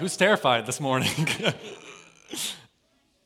Who's terrified this morning?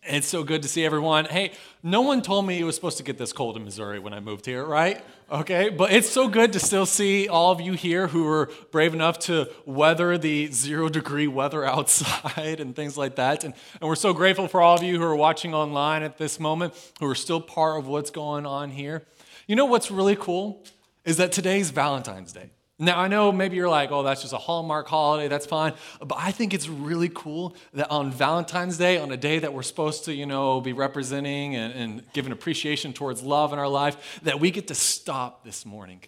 it's so good to see everyone. Hey, no one told me it was supposed to get this cold in Missouri when I moved here, right? Okay, but it's so good to still see all of you here who were brave enough to weather the zero degree weather outside and things like that. And, and we're so grateful for all of you who are watching online at this moment, who are still part of what's going on here. You know what's really cool? Is that today's Valentine's Day. Now, I know maybe you're like, oh, that's just a Hallmark holiday, that's fine. But I think it's really cool that on Valentine's Day, on a day that we're supposed to, you know, be representing and, and giving appreciation towards love in our life, that we get to stop this morning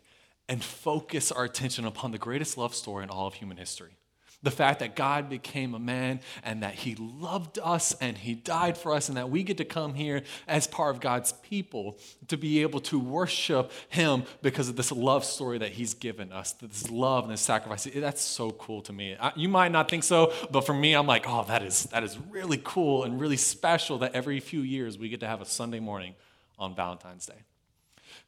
and focus our attention upon the greatest love story in all of human history. The fact that God became a man and that he loved us and he died for us, and that we get to come here as part of God's people to be able to worship him because of this love story that he's given us, this love and this sacrifice. That's so cool to me. You might not think so, but for me, I'm like, oh, that is, that is really cool and really special that every few years we get to have a Sunday morning on Valentine's Day.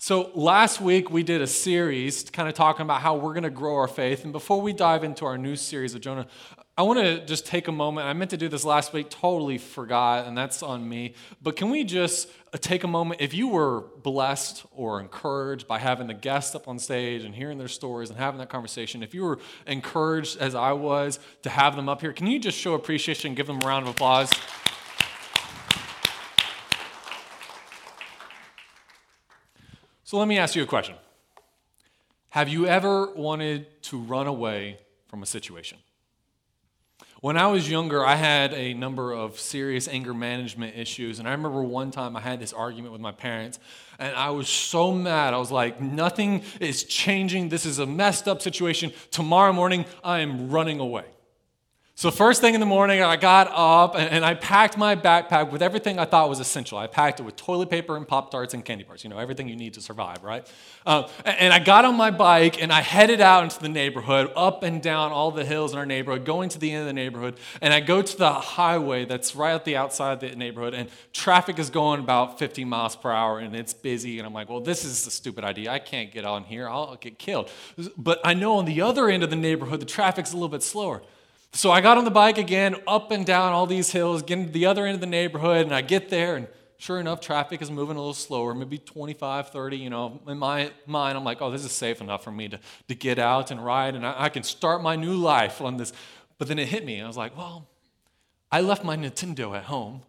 So, last week we did a series kind of talking about how we're going to grow our faith. And before we dive into our new series of Jonah, I want to just take a moment. I meant to do this last week, totally forgot, and that's on me. But can we just uh, take a moment? If you were blessed or encouraged by having the guests up on stage and hearing their stories and having that conversation, if you were encouraged as I was to have them up here, can you just show appreciation give them a round of applause? So let me ask you a question Have you ever wanted to run away from a situation? When I was younger, I had a number of serious anger management issues. And I remember one time I had this argument with my parents, and I was so mad. I was like, nothing is changing. This is a messed up situation. Tomorrow morning, I am running away. So, first thing in the morning, I got up and, and, I packed my backpack with everything I thought was essential. I packed it with toilet paper and Pop Tarts and candy bars, you know, everything you need to survive, right? Uh, and I got on my bike and I headed out into the neighborhood, up and down all the hills in our neighborhood, going to the end of the neighborhood. And I go to the highway that's right at the outside of the neighborhood, and traffic is going about 50 miles per hour and it's busy. And I'm like, well, this is a stupid idea. I can't get on here, I'll get killed. But I know on the other end of the neighborhood, the traffic's a little bit slower. So I got on the bike again, up and down all these hills, getting to the other end of the neighborhood, and I get there, and sure enough, traffic is moving a little slower, maybe 25, 30. You know, in my mind, I'm like, oh, this is safe enough for me to, to get out and ride, and I, I can start my new life on this. But then it hit me. I was like, well, I left my Nintendo at home.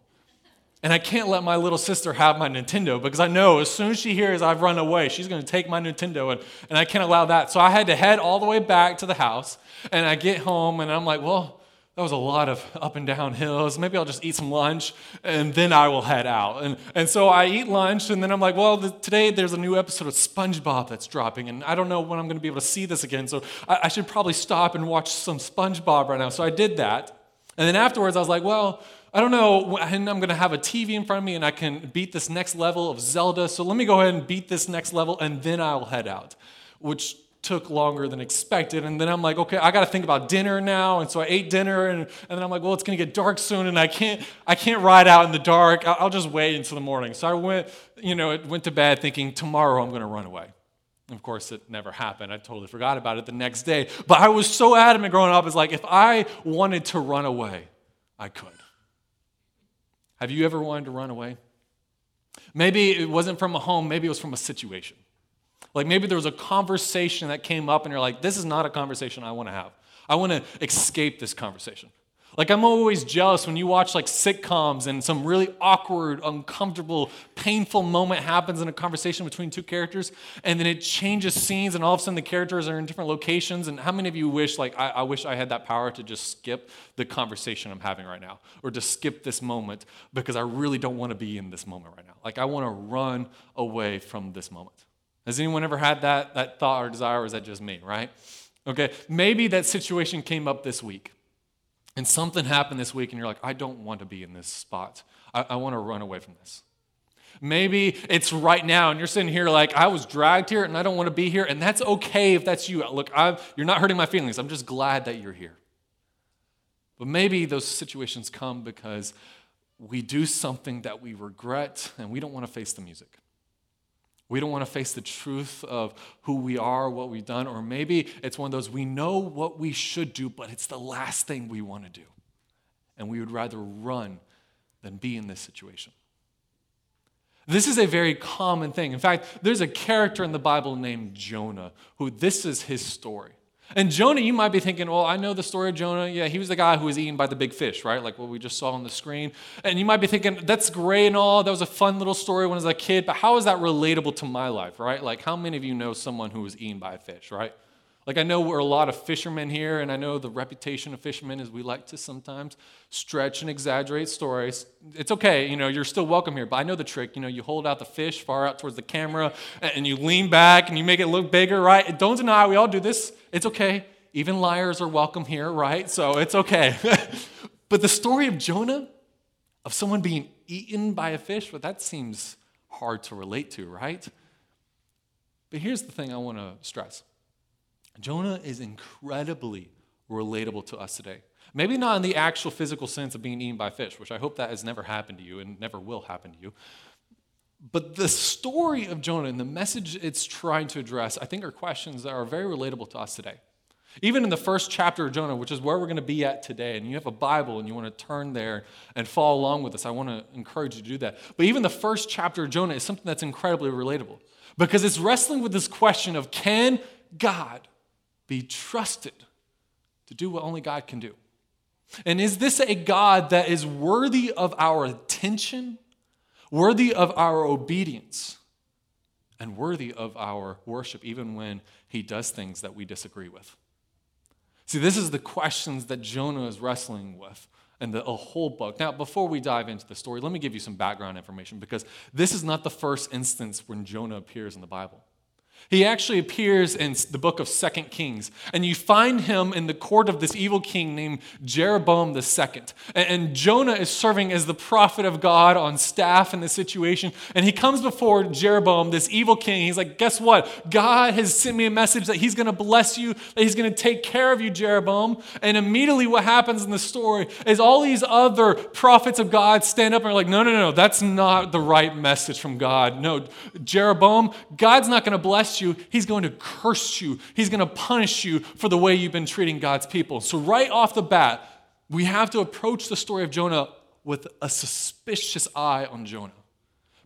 And I can't let my little sister have my Nintendo because I know as soon as she hears I've run away, she's going to take my Nintendo, and, and I can't allow that. So I had to head all the way back to the house, and I get home, and I'm like, well, that was a lot of up and down hills. Maybe I'll just eat some lunch, and then I will head out. And, and so I eat lunch, and then I'm like, well, the, today there's a new episode of SpongeBob that's dropping, and I don't know when I'm going to be able to see this again, so I, I should probably stop and watch some SpongeBob right now. So I did that. And then afterwards, I was like, well, I don't know, and I'm going to have a TV in front of me and I can beat this next level of Zelda. So let me go ahead and beat this next level and then I'll head out, which took longer than expected. And then I'm like, okay, I got to think about dinner now. And so I ate dinner and, and then I'm like, well, it's going to get dark soon and I can't, I can't ride out in the dark. I'll, I'll just wait until the morning. So I went, you know, went to bed thinking tomorrow I'm going to run away. Of course, it never happened. I totally forgot about it the next day. But I was so adamant growing up, it's like if I wanted to run away, I could. Have you ever wanted to run away? Maybe it wasn't from a home, maybe it was from a situation. Like maybe there was a conversation that came up and you're like, this is not a conversation I want to have. I want to escape this conversation. Like I'm always jealous when you watch like sitcoms and some really awkward, uncomfortable, painful moment happens in a conversation between two characters, and then it changes scenes, and all of a sudden the characters are in different locations. And how many of you wish like I, I wish I had that power to just skip the conversation I'm having right now, or to skip this moment because I really don't want to be in this moment right now. Like I want to run away from this moment. Has anyone ever had that that thought or desire, or is that just me? Right? Okay, maybe that situation came up this week and something happened this week and you're like, I don't want to be in this spot. I, I want to run away from this. Maybe it's right now and you're sitting here like, I was dragged here and I don't want to be here. And that's okay if that's you. Look, I've, you're not hurting my feelings. I'm just glad that you're here. But maybe those situations come because we do something that we regret and we don't want to face the music. We don't want to face the truth of who we are, what we've done, or maybe it's one of those we know what we should do, but it's the last thing we want to do. and we would rather run than be in this situation. This is a very common thing. In fact, there's a character in the Bible named Jonah who this is his story. And Jonah, you might be thinking, well, I know the story of Jonah. Yeah, he was the guy who was eaten by the big fish, right? Like what we just saw on the screen. And you might be thinking, that's great and all. That was a fun little story when I was a kid, but how is that relatable to my life, right? Like, how many of you know someone who was eaten by a fish, right? Like, I know we're a lot of fishermen here, and I know the reputation of fishermen is we like to sometimes stretch and exaggerate stories. It's okay, you know, you're still welcome here, but I know the trick. You know, you hold out the fish far out towards the camera, and you lean back and you make it look bigger, right? Don't deny, we all do this. It's okay. Even liars are welcome here, right? So it's okay. but the story of Jonah, of someone being eaten by a fish, well, that seems hard to relate to, right? But here's the thing I want to stress Jonah is incredibly relatable to us today. Maybe not in the actual physical sense of being eaten by fish, which I hope that has never happened to you and never will happen to you. But the story of Jonah and the message it's trying to address, I think, are questions that are very relatable to us today. Even in the first chapter of Jonah, which is where we're going to be at today, and you have a Bible and you want to turn there and follow along with us, I want to encourage you to do that. But even the first chapter of Jonah is something that's incredibly relatable because it's wrestling with this question of can God be trusted to do what only God can do? And is this a God that is worthy of our attention, worthy of our obedience, and worthy of our worship, even when he does things that we disagree with? See, this is the questions that Jonah is wrestling with in the whole book. Now, before we dive into the story, let me give you some background information because this is not the first instance when Jonah appears in the Bible. He actually appears in the book of Second Kings, and you find him in the court of this evil king named Jeroboam II. And Jonah is serving as the prophet of God on staff in this situation, and he comes before Jeroboam, this evil king. He's like, Guess what? God has sent me a message that he's going to bless you, that he's going to take care of you, Jeroboam. And immediately, what happens in the story is all these other prophets of God stand up and are like, No, no, no, that's not the right message from God. No, Jeroboam, God's not going to bless you, he's going to curse you. He's going to punish you for the way you've been treating God's people. So, right off the bat, we have to approach the story of Jonah with a suspicious eye on Jonah.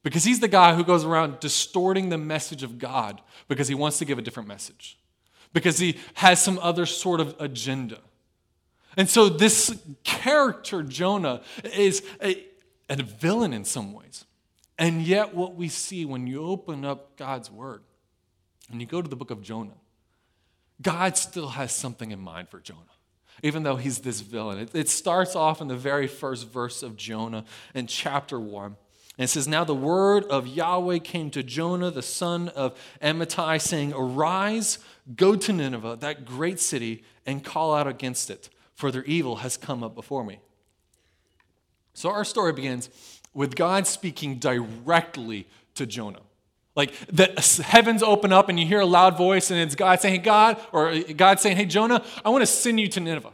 Because he's the guy who goes around distorting the message of God because he wants to give a different message, because he has some other sort of agenda. And so, this character, Jonah, is a, a villain in some ways. And yet, what we see when you open up God's word and you go to the book of Jonah, God still has something in mind for Jonah, even though he's this villain. It, it starts off in the very first verse of Jonah in chapter 1. And it says, Now the word of Yahweh came to Jonah, the son of Amittai, saying, Arise, go to Nineveh, that great city, and call out against it, for their evil has come up before me. So our story begins with God speaking directly to Jonah. Like the heavens open up and you hear a loud voice and it's God saying, hey, God, or God saying, hey, Jonah, I want to send you to Nineveh.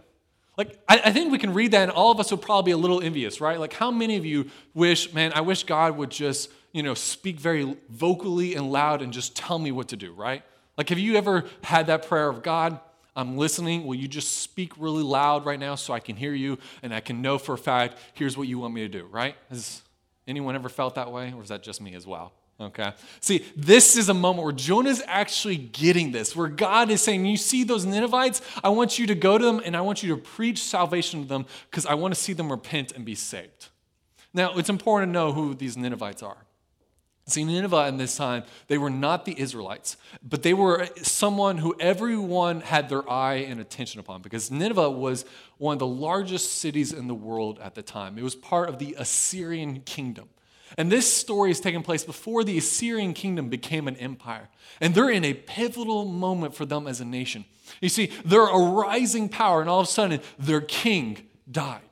Like, I, I, think we can read that and all of us would probably be a little envious, right? Like, how many of you wish, man, I wish God would just, you know, speak very vocally and loud and just tell me what to do, right? Like, have you ever had that prayer of God, I'm listening. Will you just speak really loud right now so I can hear you and I can know for a fact, here's what you want me to do, right? Has anyone ever felt that way? Or is that just me as well? Okay. See, this is a moment where Jonah's actually getting this, where God is saying, You see those Ninevites? I want you to go to them and I want you to preach salvation to them because I want to see them repent and be saved. Now, it's important to know who these Ninevites are. See, Nineveh in this time, they were not the Israelites, but they were someone who everyone had their eye and attention upon because Nineveh was one of the largest cities in the world at the time. It was part of the Assyrian kingdom. And this story is taking place before the Assyrian kingdom became an empire. And they're in a pivotal moment for them as a nation. You see, they're a rising power, and all of a sudden, their king died.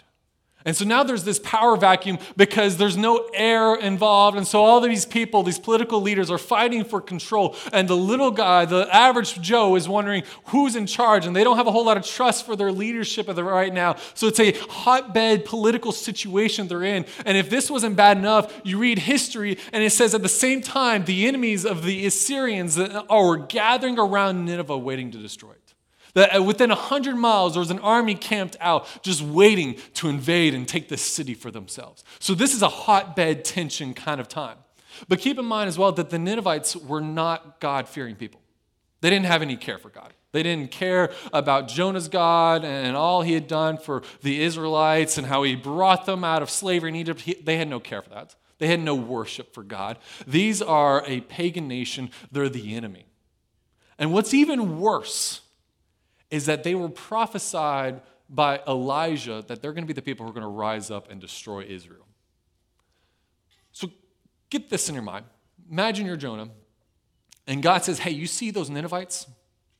And so now there's this power vacuum because there's no heir involved. And so all these people, these political leaders, are fighting for control. And the little guy, the average Joe, is wondering who's in charge. And they don't have a whole lot of trust for their leadership right now. So it's a hotbed political situation they're in. And if this wasn't bad enough, you read history and it says at the same time, the enemies of the Assyrians are gathering around Nineveh waiting to destroy it. That within 100 miles, there was an army camped out just waiting to invade and take the city for themselves. So, this is a hotbed tension kind of time. But keep in mind as well that the Ninevites were not God fearing people. They didn't have any care for God. They didn't care about Jonah's God and all he had done for the Israelites and how he brought them out of slavery in Egypt. They had no care for that. They had no worship for God. These are a pagan nation, they're the enemy. And what's even worse is that they were prophesied by Elijah that they're going to be the people who are going to rise up and destroy Israel. So get this in your mind. Imagine you're Jonah, and God says, Hey, you see those Ninevites?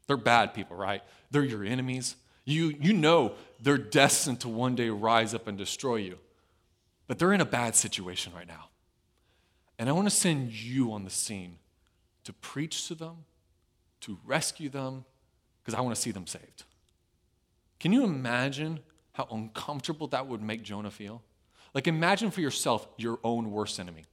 They're bad people, right? They're your enemies. You, you know they're destined to one day rise up and destroy you. But they're in a bad situation right now. And I want to send you on the scene to preach to them, to rescue them, because I want to see them saved. Can you imagine how uncomfortable that would make Jonah feel? Like, imagine for yourself your own worst enemy.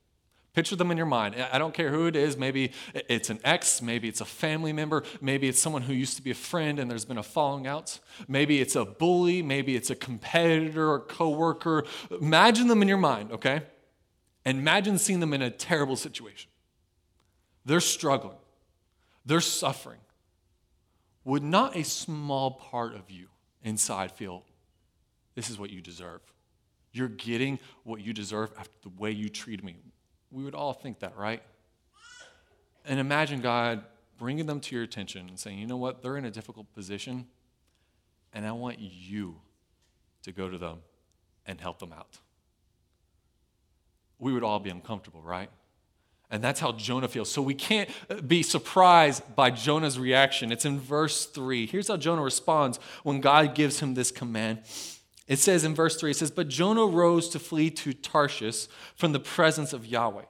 Picture them in your mind. I don't care who it is. Maybe it's an ex, maybe it's a family member, maybe it's someone who used to be a friend and there's been a falling out. Maybe it's a bully, maybe it's a competitor or coworker. Imagine them in your mind, okay? And imagine seeing them in a terrible situation. They're struggling. They're suffering. Would not a small part of you inside feel this is what you deserve? You're getting what you deserve after the way you treated me we would all think that, right? And imagine God bringing them to your attention and saying, you know what, they're in a difficult position, and I want you to go to them and help them out. We would all be uncomfortable, right? And that's how Jonah feels. So we can't uh, be surprised by Jonah's reaction. It's in verse 3. Here's how Jonah responds when God gives him this command. It says in verse 3, it says, But Jonah rose to flee to Tarshish from the presence of Yahweh.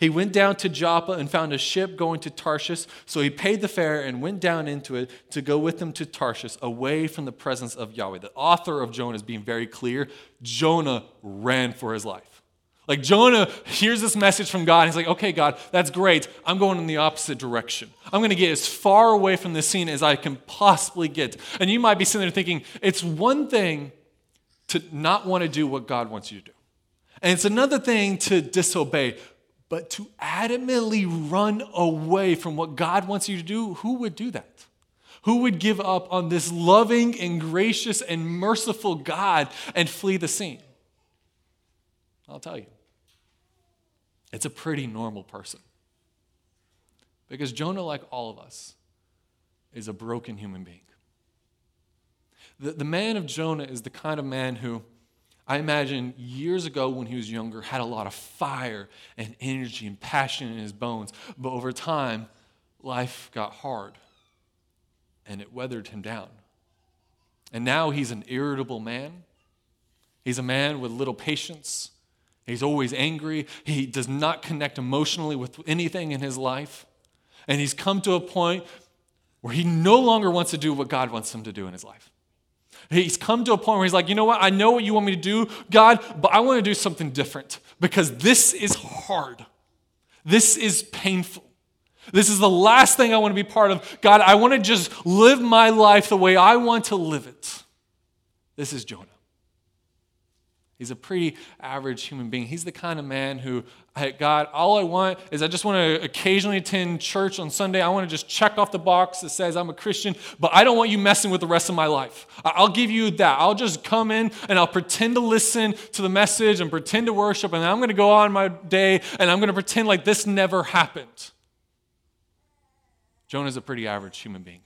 He went down to Joppa and found a ship going to Tarshish. So he paid the fare and went down into it to go with them to Tarshish, away from the presence of Yahweh. The author of Jonah is being very clear. Jonah ran for his life. Like Jonah hears this message from God. And he's like, okay, God, that's great. I'm going in the opposite direction. I'm going to get as far away from this scene as I can possibly get. And you might be sitting there thinking, it's one thing to not want to do what God wants you to do. And it's another thing to disobey, but to adamantly run away from what God wants you to do, who would do that? Who would give up on this loving and gracious and merciful God and flee the scene? I'll tell you. It's a pretty normal person. Because Jonah, like all of us, is a broken human being. The, the man of Jonah is the kind of man who, I imagine years ago when he was younger, had a lot of fire and energy and passion in his bones. But over time, life got hard and it weathered him down. And now he's an irritable man. He's a man with little patience. He's always angry. He does not connect emotionally with anything in his life. And he's come to a point where he no longer wants to do what God wants him to do in his life. He's come to a point where he's like, you know what? I know what you want me to do, God, but I want to do something different because this is hard. This is painful. This is the last thing I want to be part of. God, I want to just live my life the way I want to live it. This is Jonah. He's a pretty average human being. He's the kind of man who, hey, God, all I want is I just want to occasionally attend church on Sunday. I want to just check off the box that says I'm a Christian, but I don't want you messing with the rest of my life. I'll give you that. I'll just come in and I'll pretend to listen to the message and pretend to worship, and I'm going to go on my day and I'm going to pretend like this never happened. Jonah's a pretty average human being.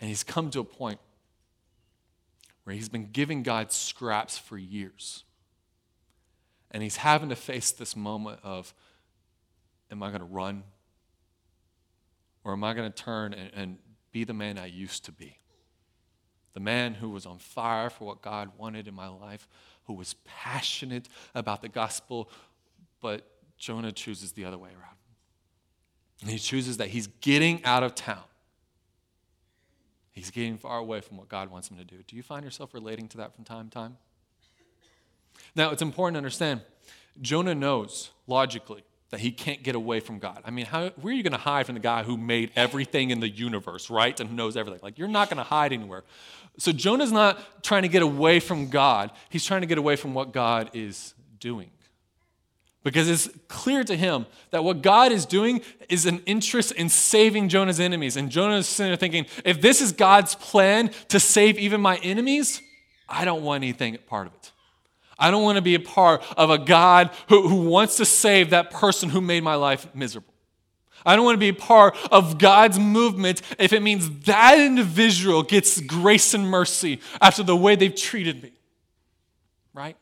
And he's come to a point where he's been giving God scraps for years. And he's having to face this moment of am I going to run? Or am I going to turn and, and be the man I used to be? The man who was on fire for what God wanted in my life, who was passionate about the gospel, but Jonah chooses the other way around. And he chooses that he's getting out of town He's getting far away from what God wants him to do. Do you find yourself relating to that from time to time? Now, it's important to understand Jonah knows logically that he can't get away from God. I mean, how, where are you going to hide from the guy who made everything in the universe, right? And who knows everything. Like, you're not going to hide anywhere. So Jonah's not trying to get away from God, he's trying to get away from what God is doing. Because it's clear to him that what God is doing is an interest in saving Jonah's enemies. And Jonah is sitting there thinking, if this is God's plan to save even my enemies, I don't want anything part of it. I don't want to be a part of a God who, who wants to save that person who made my life miserable. I don't want to be a part of God's movement if it means that individual gets grace and mercy after the way they've treated me. Right?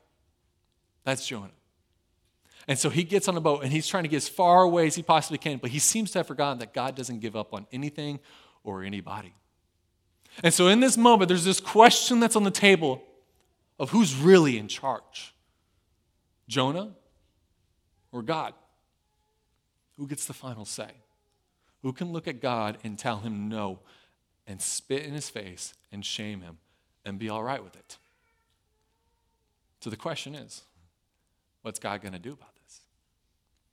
That's Jonah. And so he gets on a boat and he's trying to get as far away as he possibly can, but he seems to have forgotten that God doesn't give up on anything or anybody. And so in this moment, there's this question that's on the table of who's really in charge Jonah or God? Who gets the final say? Who can look at God and tell him no and spit in his face and shame him and be all right with it? So the question is what's God going to do about it?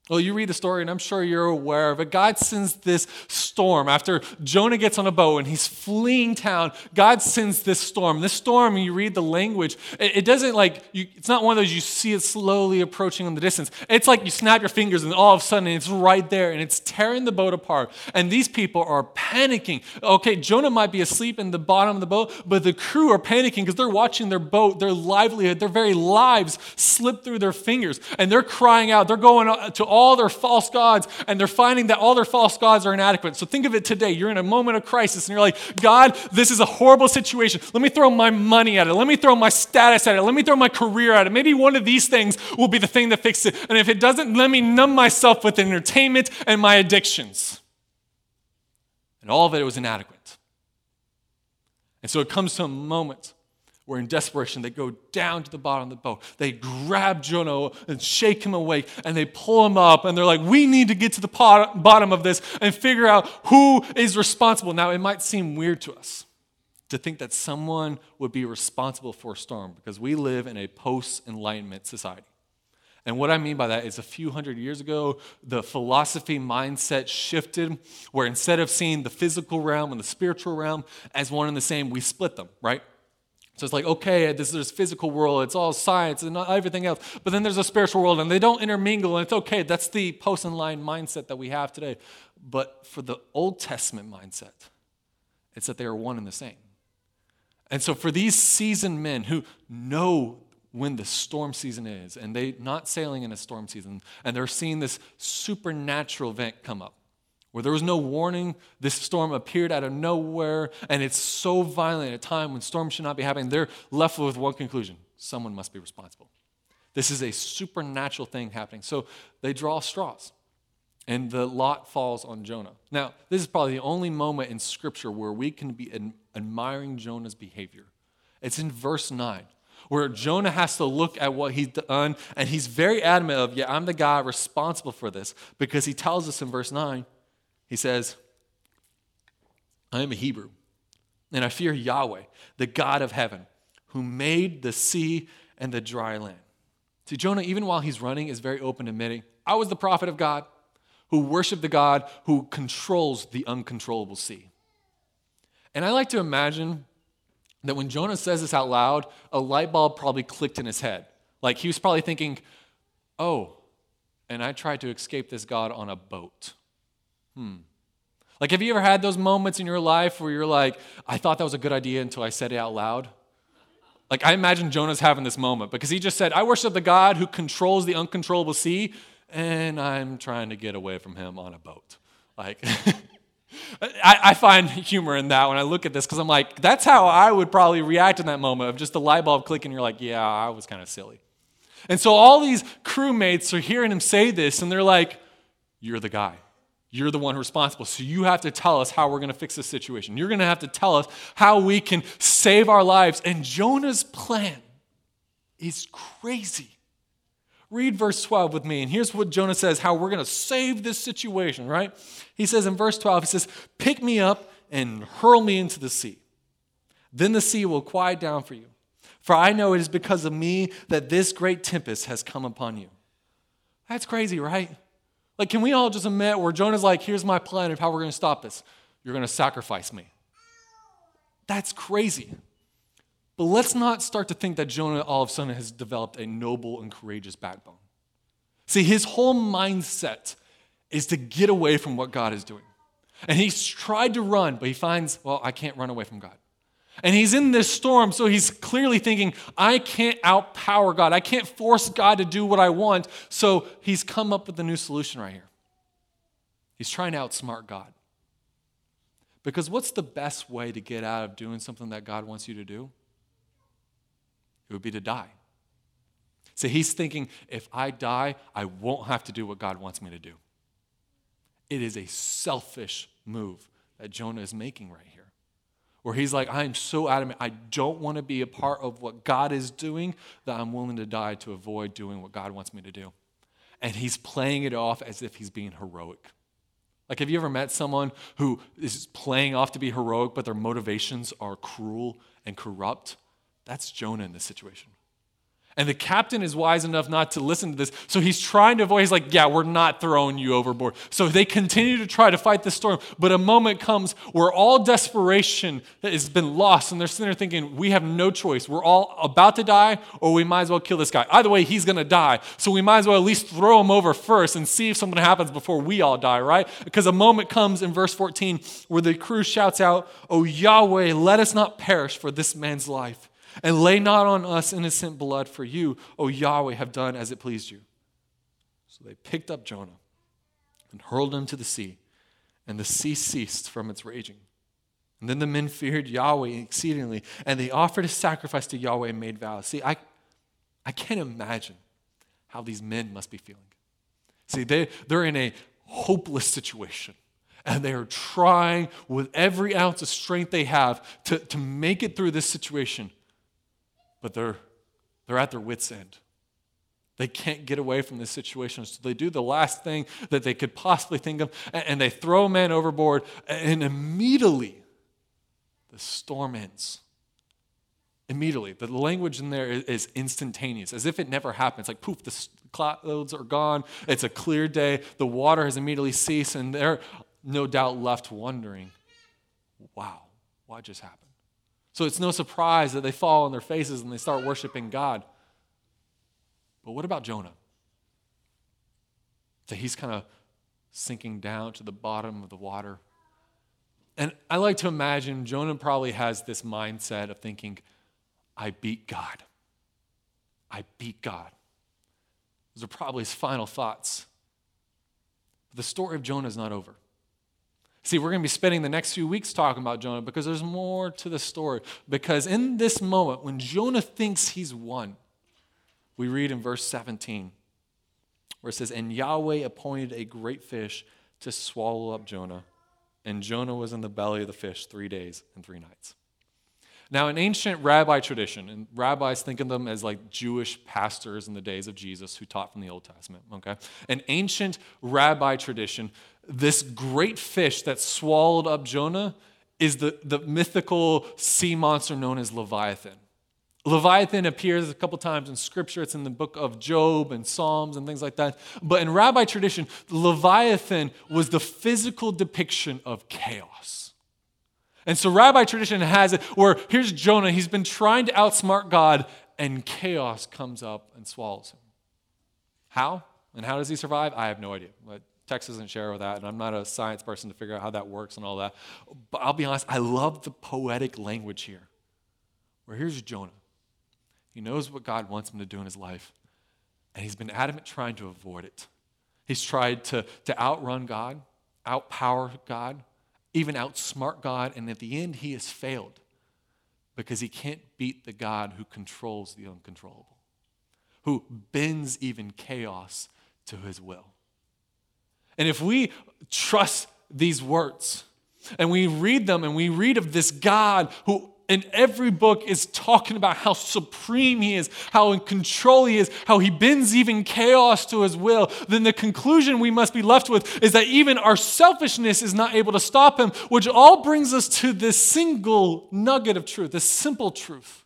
Well, you read the story, and I'm sure you're aware of it. God sends this storm after Jonah gets on a boat and he's fleeing town. God sends this storm. This storm, you read the language, it, doesn't like, you, it's not one of those you see it slowly approaching in the distance. It's like you snap your fingers and all of a sudden it's right there and it's tearing the boat apart. And these people are panicking. Okay, Jonah might be asleep in the bottom of the boat, but the crew are panicking because they're watching their boat, their livelihood, their very lives slip through their fingers. And they're crying out. They're going to all all their false gods and they're finding that all their false gods are inadequate. So think of it today. You're in a moment of crisis and you're like, God, this is a horrible situation. Let me throw my money at it. Let me throw my status at it. Let me throw my career at it. Maybe one of these things will be the thing that fixes it. And if it doesn't, let me numb myself with entertainment and my addictions. And all of it was inadequate. And so it comes to a moment were in desperation. They go down to the bottom of the boat. They grab Jonah and shake him awake and they pull him up and they're like, We need to get to the pot- bottom of this and figure out who is responsible. Now, it might seem weird to us to think that someone would be responsible for a storm because we live in a post enlightenment society. And what I mean by that is a few hundred years ago, the philosophy mindset shifted where instead of seeing the physical realm and the spiritual realm as one and the same, we split them, right? So it's like, okay, this, there's physical world, it's all science and everything else, but then there's a spiritual world and they don't intermingle and it's okay. That's the post line mindset that we have today. But for the Old Testament mindset, it's that they are one and the same. And so for these seasoned men who know when the storm season is and they not sailing in a storm season and they're seeing this supernatural event come up where there was no warning. This storm appeared out of nowhere, and it's so violent at a time when storms should not be happening. They're left with one conclusion someone must be responsible. This is a supernatural thing happening. So they draw straws, and the lot falls on Jonah. Now, this is probably the only moment in Scripture where we can be admiring Jonah's behavior. It's in verse 9 where Jonah has to look at what he's done, and he's very adamant of, yeah, I'm the guy responsible for this, because he tells us in verse 9, he says, I am a Hebrew, and I fear Yahweh, the God of heaven, who made the sea and the dry land. See, Jonah, even while he's running, is very open admitting, I was the prophet of God who worshiped the God who controls the uncontrollable sea. And I like to imagine that when Jonah says this out loud, a light bulb probably clicked in his head. Like he was probably thinking, oh, and I tried to escape this God on a boat. Hmm. Like, have you ever had those moments in your life where you're like, I thought that was a good idea until I said it out loud? Like, I imagine Jonah's having this moment because he just said, I worship the God who controls the uncontrollable sea, and I'm trying to get away from him on a boat. Like, I, I, find humor in that when I look at this because I'm like, that's how I would probably react in that moment of just the light bulb clicking. You're like, yeah, I was kind of silly. And so all these crewmates are hearing him say this, and they're like, You're the guy. You're the one responsible. So you have to tell us how we're going to fix this situation. You're going to have to tell us how we can save our lives. And Jonah's plan is crazy. Read verse 12 with me. And here's what Jonah says how we're going to save this situation, right? He says in verse 12, he says, Pick me up and hurl me into the sea. Then the sea will quiet down for you. For I know it is because of me that this great tempest has come upon you. That's crazy, right? Like, can we all just admit where Jonah's like, here's my plan of how we're going to stop this? You're going to sacrifice me. That's crazy. But let's not start to think that Jonah all of a sudden has developed a noble and courageous backbone. See, his whole mindset is to get away from what God is doing. And he's tried to run, but he finds, well, I can't run away from God. And he's in this storm, so he's clearly thinking, I can't outpower God. I can't force God to do what I want. So he's come up with a new solution right here. He's trying to outsmart God. Because what's the best way to get out of doing something that God wants you to do? It would be to die. So he's thinking, if I die, I won't have to do what God wants me to do. It is a selfish move that Jonah is making right here. Where he's like, I am so adamant, I don't want to be a part of what God is doing, that I'm willing to die to avoid doing what God wants me to do. And he's playing it off as if he's being heroic. Like, have you ever met someone who is playing off to be heroic, but their motivations are cruel and corrupt? That's Jonah in this situation. And the captain is wise enough not to listen to this. So he's trying to avoid, he's like, yeah, we're not throwing you overboard. So they continue to try to fight the storm. But a moment comes where all desperation has been lost. And they're sitting there thinking, we have no choice. We're all about to die, or we might as well kill this guy. Either way, he's going to die. So we might as well at least throw him over first and see if something happens before we all die, right? Because a moment comes in verse 14 where the crew shouts out, Oh Yahweh, let us not perish for this man's life and lay not on us innocent blood, for you, O Yahweh, have done as it pleased you. So they picked up Jonah and hurled him to the sea, and the sea ceased from its raging. And then the men feared Yahweh exceedingly, and they offered a sacrifice to Yahweh and made vows. See, I, I can't imagine how these men must be feeling. See, they, they're in a hopeless situation and they are trying with every ounce of strength they have to, to make it through this situation but they're, they're at their wits' end. They can't get away from this situation. So they do the last thing that they could possibly think of, and they throw a man overboard, and immediately the storm ends. Immediately. The language in there is instantaneous, as if it never happened. It's like poof, the clouds are gone. It's a clear day. The water has immediately ceased, and they're no doubt left wondering, wow, what just happened? So it's no surprise that they fall on their faces and they start worshiping God. But what about Jonah? That he's kind of sinking down to the bottom of the water. And I like to imagine Jonah probably has this mindset of thinking, I beat God. I beat God. Those are probably his final thoughts. But the story of Jonah is not over. See, we're going to be spending the next few weeks talking about Jonah because there's more to the story. Because in this moment, when Jonah thinks he's won, we read in verse 17 where it says, And Yahweh appointed a great fish to swallow up Jonah, and Jonah was in the belly of the fish three days and three nights. Now, in ancient rabbi tradition, and rabbis think of them as like Jewish pastors in the days of Jesus who taught from the Old Testament, okay? An ancient rabbi tradition, this great fish that swallowed up Jonah is the, the mythical sea monster known as Leviathan. Leviathan appears a couple times in scripture. It's in the book of Job and Psalms and things like that. But in rabbi tradition, Leviathan was the physical depiction of chaos. And so rabbi tradition has it where here's Jonah. He's been trying to outsmart God, and chaos comes up and swallows him. How? And how does he survive? I have no idea. But Text doesn't share with that, and I'm not a science person to figure out how that works and all that. But I'll be honest, I love the poetic language here. Where here's Jonah. He knows what God wants him to do in his life, and he's been adamant trying to avoid it. He's tried to, to outrun God, outpower God, even outsmart God, and at the end, he has failed because he can't beat the God who controls the uncontrollable, who bends even chaos to his will. And if we trust these words and we read them and we read of this God who in every book is talking about how supreme he is, how in control he is, how he bends even chaos to his will, then the conclusion we must be left with is that even our selfishness is not able to stop him, which all brings us to this single nugget of truth, this simple truth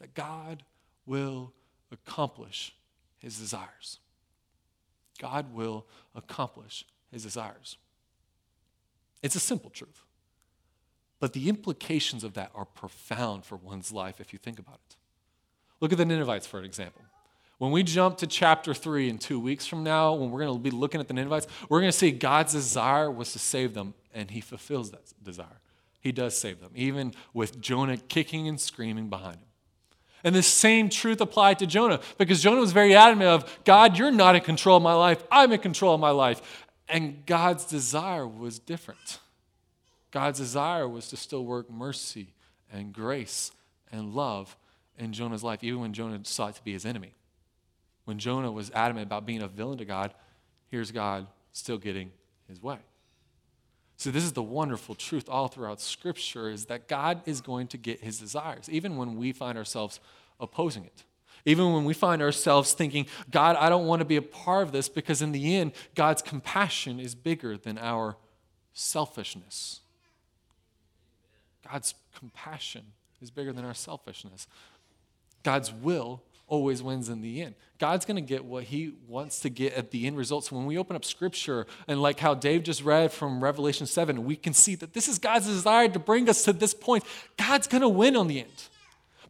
that God will accomplish his desires. God will accomplish his desires. It's a simple truth. But the implications of that are profound for one's life if you think about it. Look at the Ninevites for an example. When we jump to chapter 3 in two weeks from now, when we're going to be looking at the Ninevites, we're going to see God's desire was to save them, and he fulfills that desire. He does save them, even with Jonah kicking and screaming behind him. And the same truth applied to Jonah because Jonah was very adamant of, God, you're not in control of my life. I'm in control of my life. And God's desire was different. God's desire was to still work mercy and grace and love in Jonah's life, even when Jonah sought to be his enemy. When Jonah was adamant about being a villain to God, here's God still getting his way. So this is the wonderful truth all throughout Scripture is that God is going to get his desires, even when we find ourselves opposing it. Even when we find ourselves thinking, God, I don't want to be a part of this, because in the end, God's compassion is bigger than our selfishness. God's compassion is bigger than our selfishness. God's will always wins in the end. God's going to get what he wants to get at the end result. So when we open up scripture and like how Dave just read from Revelation 7, we can see that this is God's desire to bring us to this point. God's going to win on the end.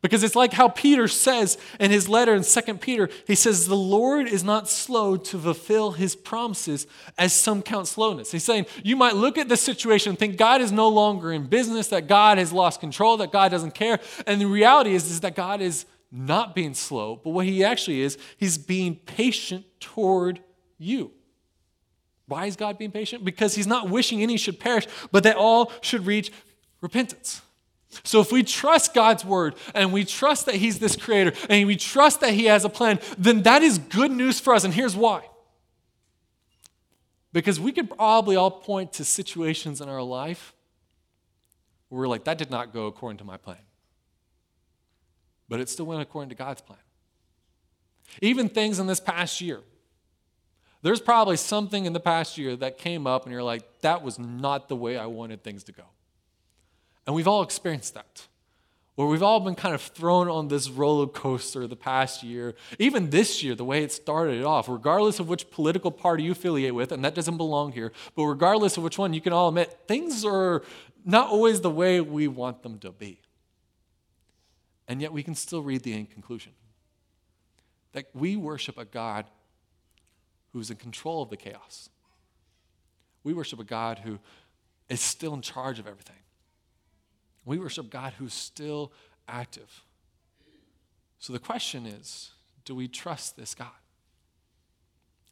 Because it's like how Peter says in his letter in 2 Peter, he says, The Lord is not slow to fulfill his promises as some count slowness. He's saying, You might look at the situation and think God is no longer in business, that God has lost control, that God doesn't care. And the reality is, is that God is not being slow, but what he actually is, he's being patient toward you. Why is God being patient? Because he's not wishing any should perish, but that all should reach repentance. So if we trust God's word and we trust that he's this creator and we trust that he has a plan, then that is good news for us. And here's why. Because we could probably all point to situations in our life where we're like, that did not go according to my plan but it still went according to God's plan. Even things in this past year. There's probably something in the past year that came up and you're like, that was not the way I wanted things to go. And we've all experienced that. Where we've all been kind of thrown on this roller coaster the past year, even this year, the way it started off, regardless of which political party you affiliate with, and that doesn't belong here, but regardless of which one, you can all admit things are not always the way we want them to be. And yet we can still read the end conclusion that we worship a God who's in control of the chaos. We worship a God who is still in charge of everything. We worship God who's still active. So the question is do we trust this God?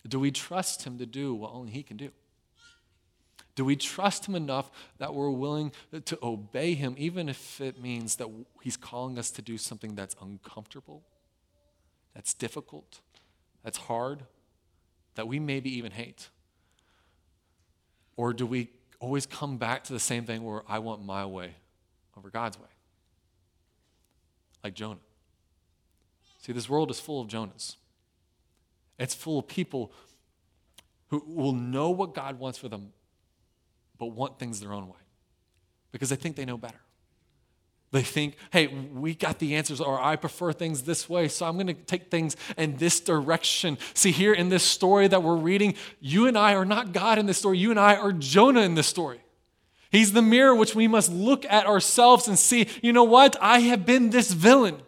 Do we trust Him to do what only He can do? Do we trust Him enough that we're willing to obey Him, even if it means that He's calling us to do something that's uncomfortable, that's difficult, that's hard, that we maybe even hate? Or do we always come back to the same thing where I want my way over God's way? Like Jonah. See, this world is full of Jonahs. It's full of people who will know what God wants for them, but want things their own way because they think they know better. They think, hey, we got the answers, or I prefer things this way, so I'm going to take things in this direction. See, here in this story that we're reading, you and I are not God in this story. You and I are Jonah in this story. He's the mirror which we must look at ourselves and see, you know what? I have been this villain.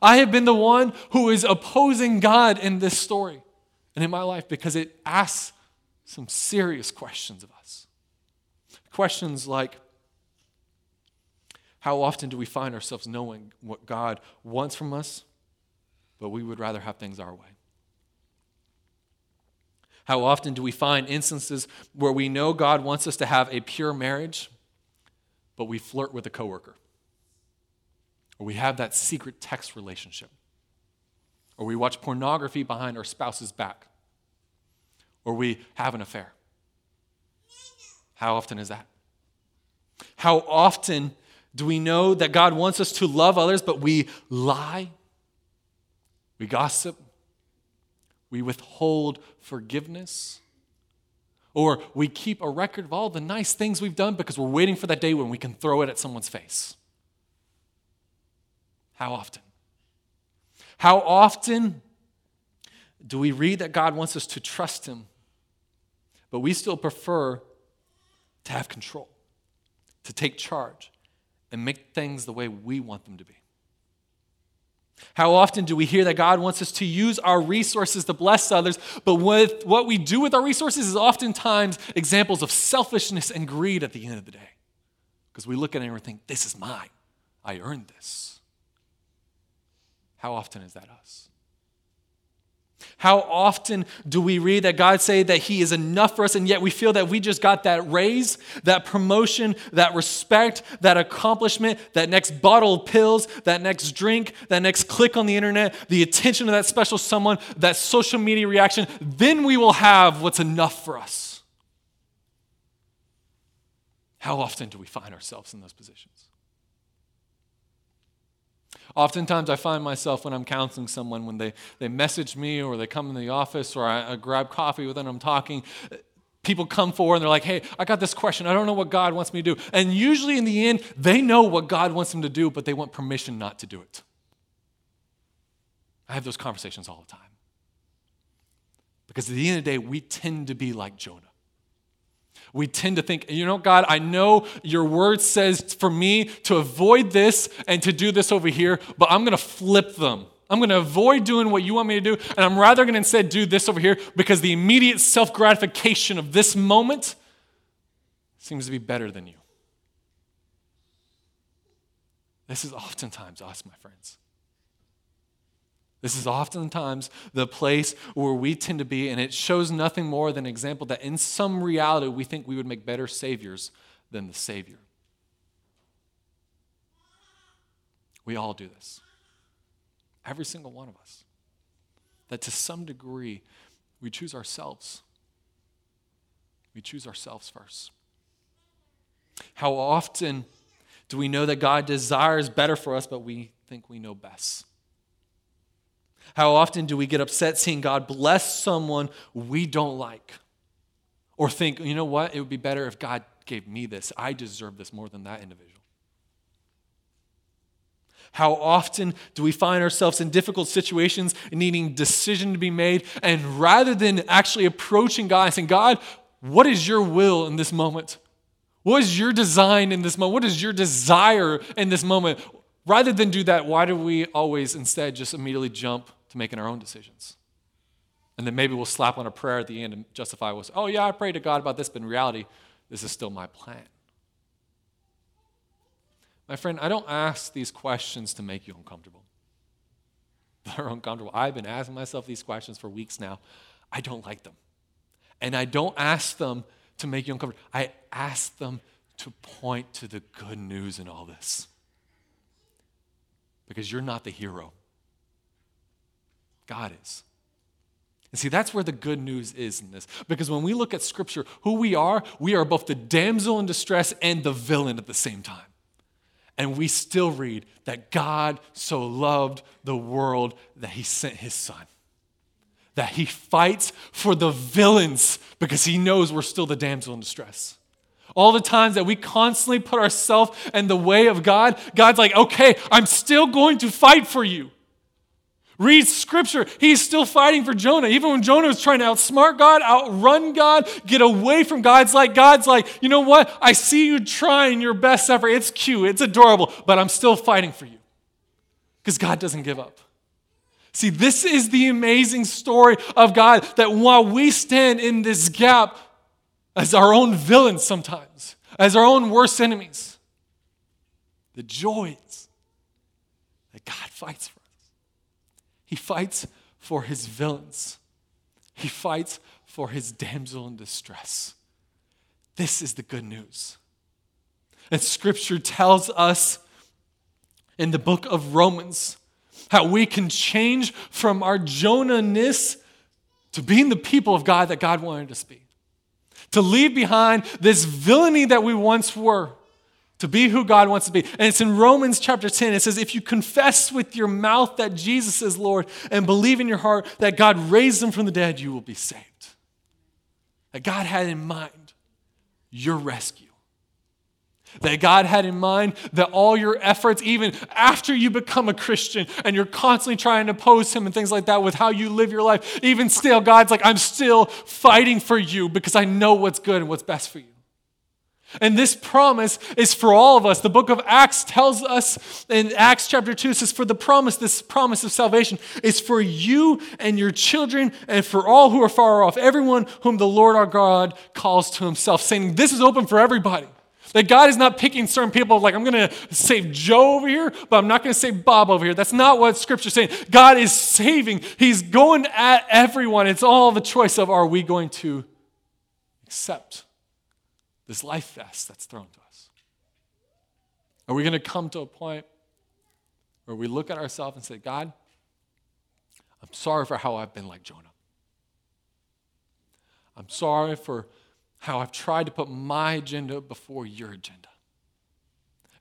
I have been the one who is opposing God in this story and in my life because it asks some serious questions of us. Questions like How often do we find ourselves knowing what God wants from us, but we would rather have things our way? How often do we find instances where we know God wants us to have a pure marriage, but we flirt with a coworker? Or we have that secret text relationship? Or we watch pornography behind our spouse's back? Or we have an affair? How often is that? How often do we know that God wants us to love others, but we lie? We gossip? We withhold forgiveness? Or we keep a record of all the nice things we've done because we're waiting for that day when we can throw it at someone's face? How often? How often do we read that God wants us to trust Him, but we still prefer to have control, to take charge, and make things the way we want them to be? How often do we hear that God wants us to use our resources to bless others, but with what we do with our resources is oftentimes examples of selfishness and greed at the end of the day? Because we look at it and we think, this is mine. I earned this. How often is that us? How often do we read that God say that he is enough for us and yet we feel that we just got that raise, that promotion, that respect, that accomplishment, that next bottle of pills, that next drink, that next click on the internet, the attention of that special someone, that social media reaction, then we will have what's enough for us. How often do we find ourselves in those positions? Oftentimes, I find myself when I'm counseling someone, when they, they message me or they come in the office or I, I grab coffee with them, I'm talking, people come forward and they're like, hey, I got this question. I don't know what God wants me to do. And usually, in the end, they know what God wants them to do, but they want permission not to do it. I have those conversations all the time. Because at the end of the day, we tend to be like Jonah we tend to think, you know, God, I know your word says for me to avoid this and to do this over here, but I'm going to flip them. I'm going to avoid doing what you want me to do, and I'm rather going to instead do this over here because the immediate self gratification of this moment seems to be better than you. This is oftentimes us, my friends. This is oftentimes the place where we tend to be, and it shows nothing more than an example that in some reality we think we would make better saviors than the Savior. We all do this. Every single one of us. That to some degree, we choose ourselves. We choose ourselves first. How often do we know that God desires better for us, but we think we know best? How often do we get upset seeing God bless someone we don't like? Or think, you know what, it would be better if God gave me this. I deserve this more than that individual. How often do we find ourselves in difficult situations needing decision to be made and rather than actually approaching God and saying, God, what is your will in this moment? What is your design in this moment? What is your desire in this moment? Rather than do that, why do we always instead just immediately jump to making our own decisions. And then maybe we'll slap on a prayer at the end and justify was, oh yeah, I prayed to God about this, but in reality, this is still my plan. My friend, I don't ask these questions to make you uncomfortable. They're uncomfortable. I've been asking myself these questions for weeks now. I don't like them. And I don't ask them to make you uncomfortable. I ask them to point to the good news in all this. Because you're not the hero. God is. And see, that's where the good news is in this. Because when we look at Scripture, who we are, we are both the damsel in distress and the villain at the same time. And we still read that God so loved the world that he sent his son. That he fights for the villains because he knows we're still the damsel in distress. All the times that we constantly put ourselves in the way of God, God's like, okay, I'm still going to fight for you. Read scripture. He's still fighting for Jonah. Even when Jonah was trying to outsmart God, outrun God, get away from God's like, God's like, you know what? I see you trying your best effort. It's cute, it's adorable, but I'm still fighting for you. Because God doesn't give up. See, this is the amazing story of God that while we stand in this gap as our own villains sometimes, as our own worst enemies, the joy is that God fights for. He fights for his villains. He fights for his damsel in distress. This is the good news. And scripture tells us in the book of Romans how we can change from our Jonah-ness to being the people of God that God wanted us to be. To leave behind this villainy that we once were to be who God wants to be. And it's in Romans chapter 10. It says, If you confess with your mouth that Jesus is Lord and believe in your heart that God raised him from the dead, you will be saved. That God had in mind your rescue. that God had in mind that all your efforts, even after you become a Christian and you're constantly trying to oppose Him and things like that with how you live your life, even still, God's like, I'm still fighting for you because I know what's good and what's best for you. And this promise is for all of us. The book of Acts tells us in Acts chapter 2 says, For the promise, this promise of salvation is for you and your children and for all who are far off, everyone whom the Lord our God calls to himself, saying, This is open for everybody. That God is not picking certain people, like, I'm going to save Joe over here, but I'm not going to save Bob over here. That's not what Scripture's saying. God is saving, He's going at everyone. It's all the choice of are we going to accept this life vest that's thrown to us? Are we going to come to a point where we look at ourselves and say, God, I'm sorry for how I've been like Jonah. I'm sorry for how I've tried to put my agenda before your agenda.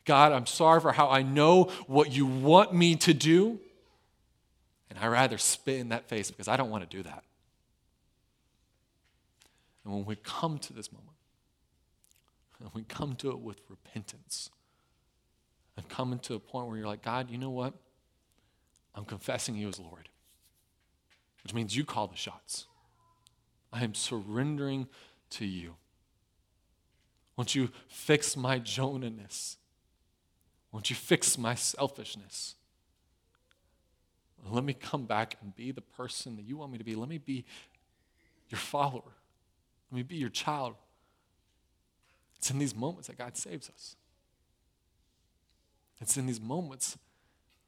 God, I'm sorry for how I know what you want me to do, and I rather spit in that face because I don't want to do that. And when we come to this moment, and we come to it with repentance, and coming to a point where you're like, God, you know what? I'm confessing you as Lord, which means you call the shots. I am surrendering to you. Won't you fix my Jonah-ness? Won't you fix my selfishness? Let me come back and be the person that you want me to be. Let me be your follower. Let me be your child. It's in these moments that God saves us. It's in these moments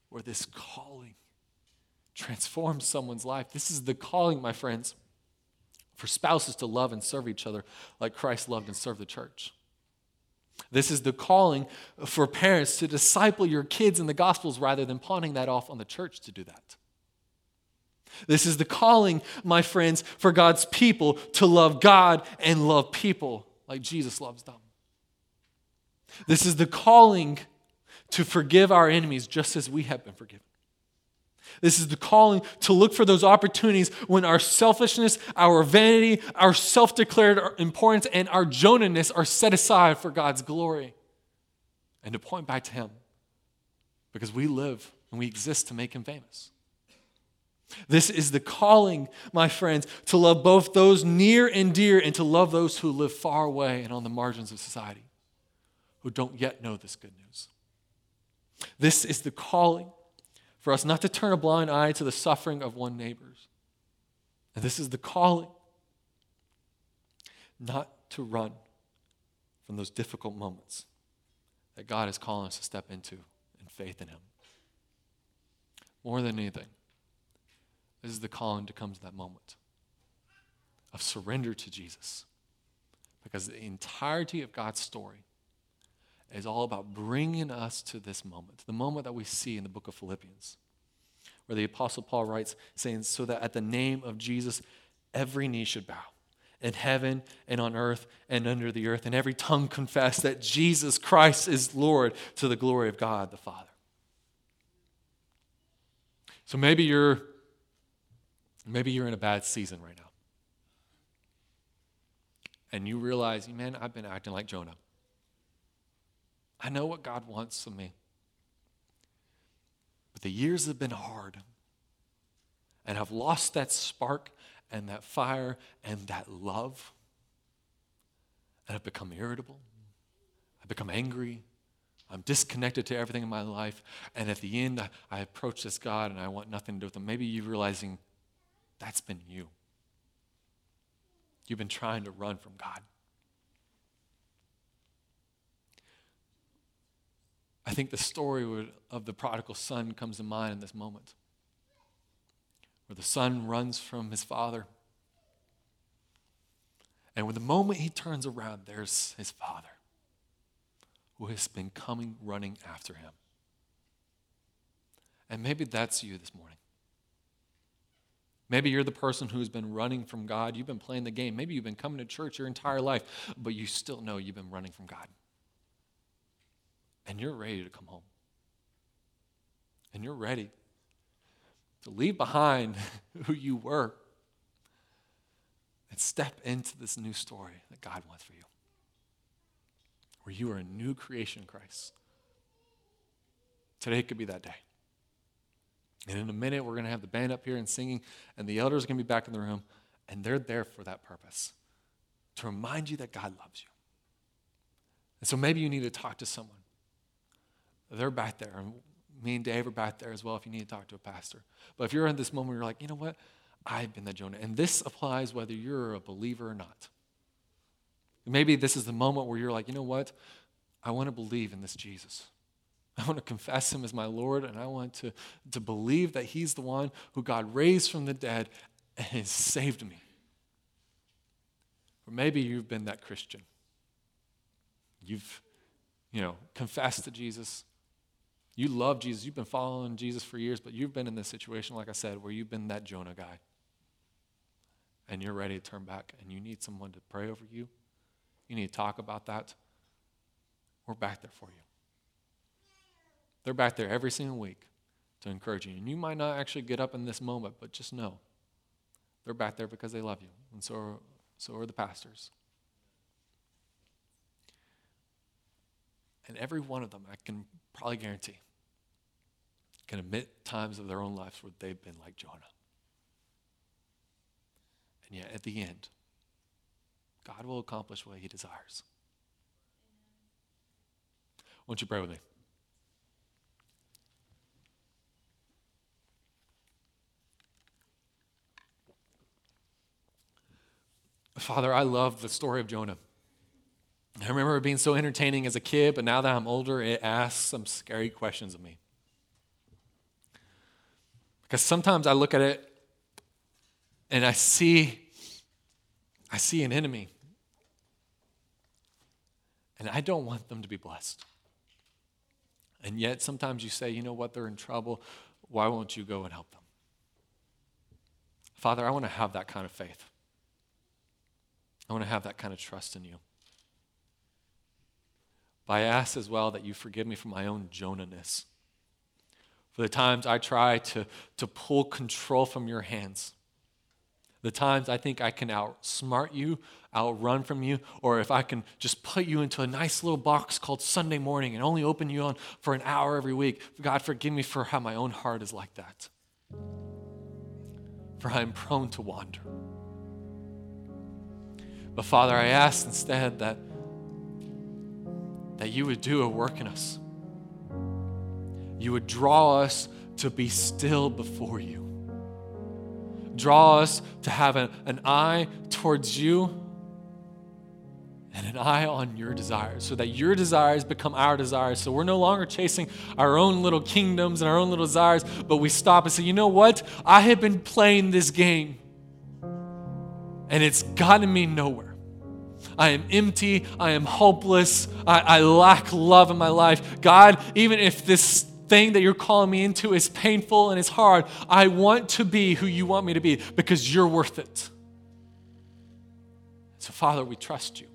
where this calling transforms someone's life. This is the calling, my friends for spouses to love and serve each other like Christ loved and served the church. This is the calling for parents to disciple your kids in the Gospels rather than pawning that off on the church to do that. This is the calling, my friends, for God's people to love God and love people like Jesus loves them. This is the calling to forgive our enemies just as we have been forgiven. This is the calling to look for those opportunities when our selfishness, our vanity, our self declared importance, and our Jonah-ness are set aside for God's glory and to point back to Him because we live and we exist to make Him famous. This is the calling, my friends, to love both those near and dear and to love those who live far away and on the margins of society who don't yet know this good news. This is the calling for us not to turn a blind eye to the suffering of one neighbor's. And this is the calling not to run from those difficult moments that God is calling us to step into in faith in Him. More than anything, this is the calling to come to that moment of surrender to Jesus. Because the entirety of God's story is all about bringing us to this moment, the moment that we see in the book of Philippians, where the Apostle Paul writes, saying, So that at the name of Jesus, every knee should bow in heaven and on earth and under the earth, and every tongue confess that Jesus Christ is Lord to the glory of God the Father. So maybe you're maybe you're in a bad season right now. And you realize, man, I've been acting like Jonah. I know what God wants of me. But the years have been hard. And I've lost that spark and that fire and that love. And I've become irritable. I've become angry. I'm disconnected to everything in my life. And at the end, I, I approach this God and I want nothing to do with him. Maybe you're realizing that's been you. You've been trying to run from God. I think the story of the prodigal son comes to mind in this moment, where the son runs from his father. And when the moment he turns around, there's his father who has been coming running after him. And maybe that's you this morning. Maybe you're the person who's been running from God. You've been playing the game. Maybe you've been coming to church your entire life, but you still know you've been running from God and you're ready to come home. And you're ready to leave behind who you were and step into this new story that God wants for you. where you are a new creation in Christ. Today could be that day. And in a minute, we're going to have the band up here and singing, and the elders are going to be back in the room, and they're there for that purpose to remind you that God loves you. And so maybe you need to talk to someone. They're back there, and me and Dave are back there as well if you need to talk to a pastor. But if you're in this moment, you're like, you know what? I've been that Jonah. And this applies whether you're a believer or not. Maybe this is the moment where you're like, you know what? I want to believe in this Jesus. I want to confess him as my Lord, and I want to, to believe that he's the one who God raised from the dead and has saved me. Or maybe you've been that Christian. You've, you know, confessed to Jesus. You love Jesus. You've been following Jesus for years, but you've been in this situation, like I said, where you've been that Jonah guy. And you're ready to turn back, and you need someone to pray over you. You need to talk about that. We're back there for you. They're back there every single week to encourage you. And you might not actually get up in this moment, but just know they're back there because they love you. And so are, so are the pastors. And every one of them, I can probably guarantee, can admit times of their own lives where they've been like Jonah. And yet, at the end, God will accomplish what he desires. Won't you pray with me? Father, I love the story of Jonah. I remember it being so entertaining as a kid, but now that I'm older, it asks some scary questions of me. Because sometimes I look at it and I see I see an enemy. And I don't want them to be blessed. And yet sometimes you say, you know what, they're in trouble. Why won't you go and help them? Father, I want to have that kind of faith. I want to have that kind of trust in you. But I ask as well that you forgive me for my own Jonah-ness. For the times I try to, to pull control from your hands. The times I think I can outsmart you, outrun from you, or if I can just put you into a nice little box called Sunday morning and only open you on for an hour every week. God, forgive me for how my own heart is like that. For I am prone to wander. But Father, I ask instead that that you would do a work in us. You would draw us to be still before you. Draw us to have an, an eye towards you and an eye on your desires so that your desires become our desires. So we're no longer chasing our own little kingdoms and our own little desires, but we stop and say, you know what? I have been playing this game and it's gotten me nowhere. I am empty. I am hopeless. I, I lack love in my life. God, even if this thing that you're calling me into is painful and it's hard, I want to be who you want me to be because you're worth it. So, Father, we trust you.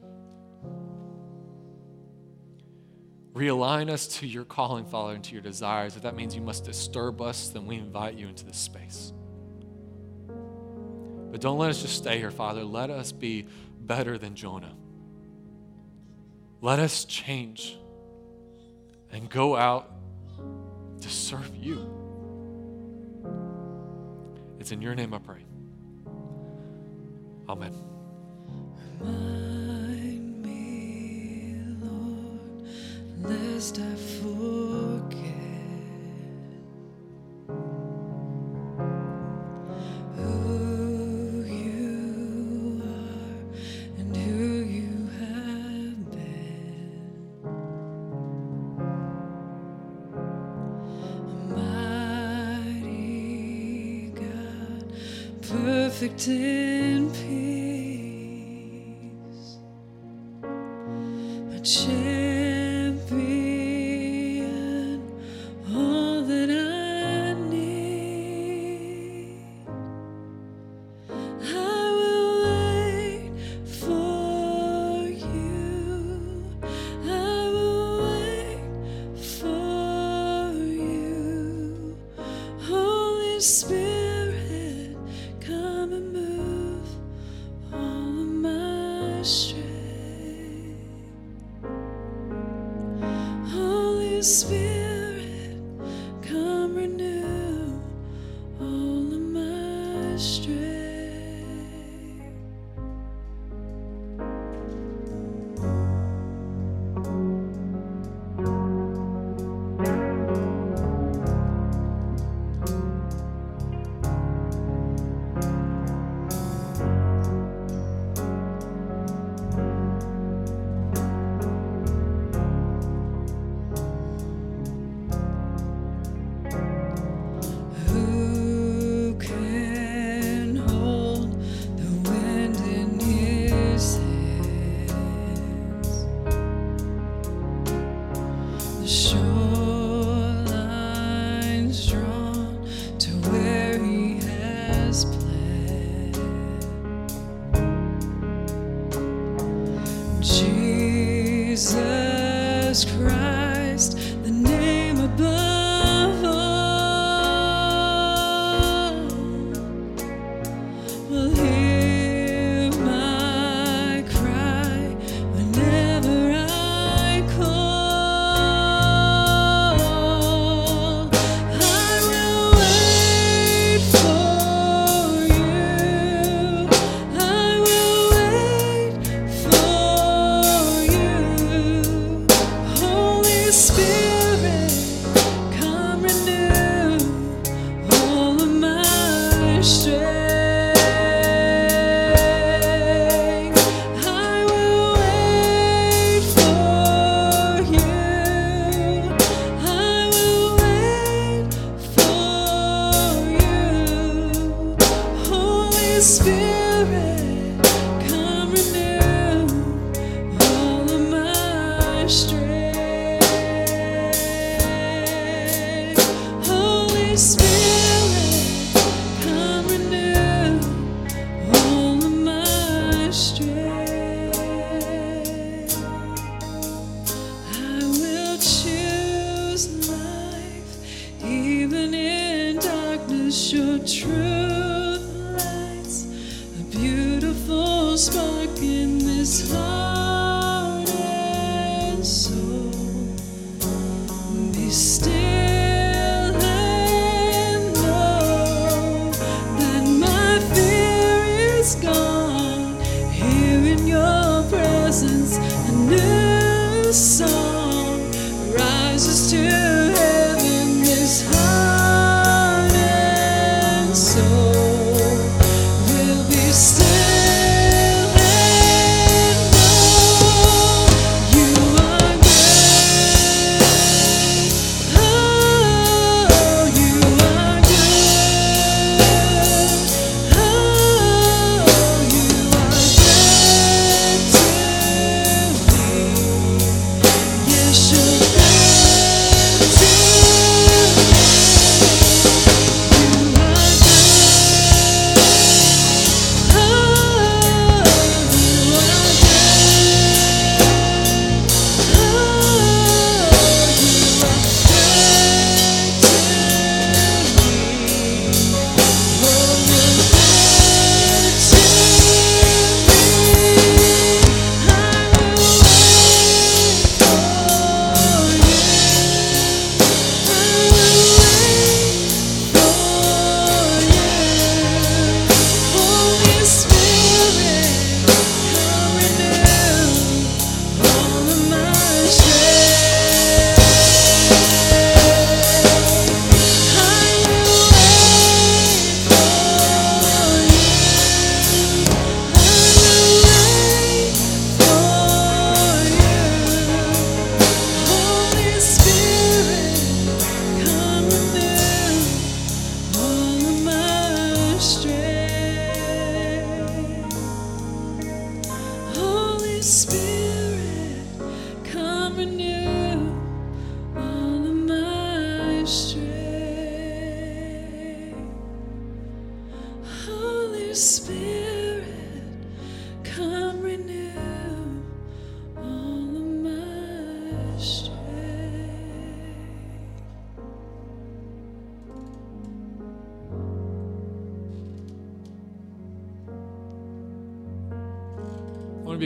Realign us to your calling, Father, and to your desires. If that means you must disturb us, then we invite you into this space. But don't let us just stay here, Father. Let us be better than Jonah. Let us change and go out to serve you. It's in your name I pray. Amen. Me, Lord, lest I perfect in peace. My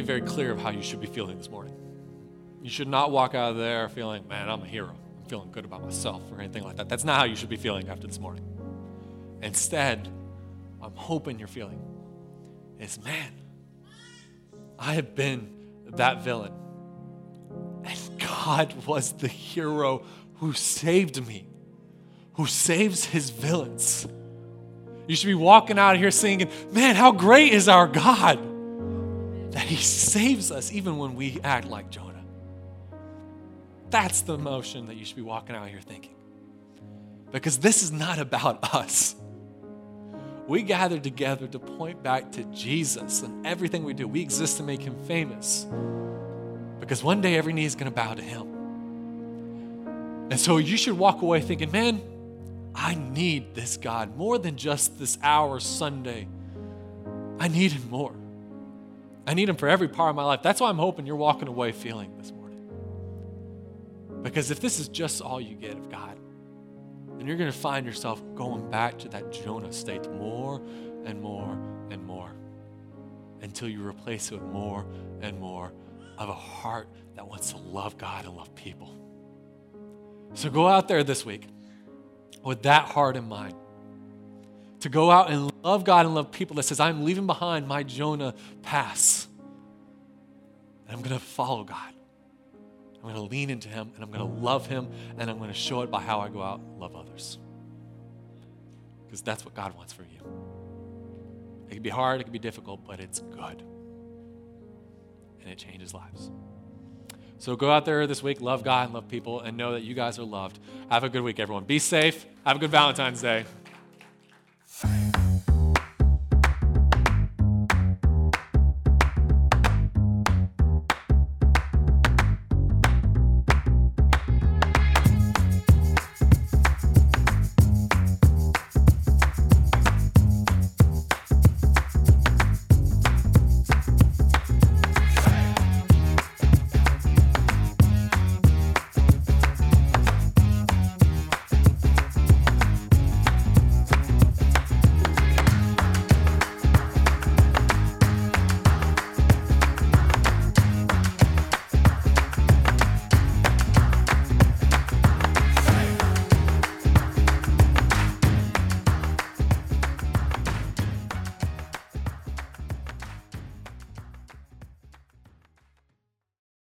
very clear of how you should be feeling this morning. You should not walk out of there feeling, man, I'm a hero. I'm feeling good about myself or anything like that. That's not how you should be feeling after this morning. Instead, I'm hoping you're feeling is man, I have been that villain. And God was the hero who saved me, who saves his villains. You should be walking out of here singing, Man, how great is our God that he saves us even when we act like Jonah. That's the emotion that you should be walking out here thinking. Because this is not about us. We gather together to point back to Jesus and everything we do. We exist to make him famous. Because one day every knee is going to bow to him. And so you should walk away thinking, man, I need this God more than just this hour Sunday. I need him more. I need him for every part of my life. That's why I'm hoping you're walking away feeling this morning. Because if this is just all you get of God, then you're going to find yourself going back to that Jonah state more and more and more until you replace it with more and more of a heart that wants to love God and love people. So go out there this week with that heart in mind. To go out and love God and love people that says, I'm leaving behind my Jonah pass. And I'm going to follow God. I'm going to lean into Him and I'm going to love Him and I'm going to show it by how I go out and love others. Because that's what God wants for you. It can be hard, it can be difficult, but it's good. And it changes lives. So go out there this week, love God and love people, and know that you guys are loved. Have a good week, everyone. Be safe. Have a good Valentine's Day.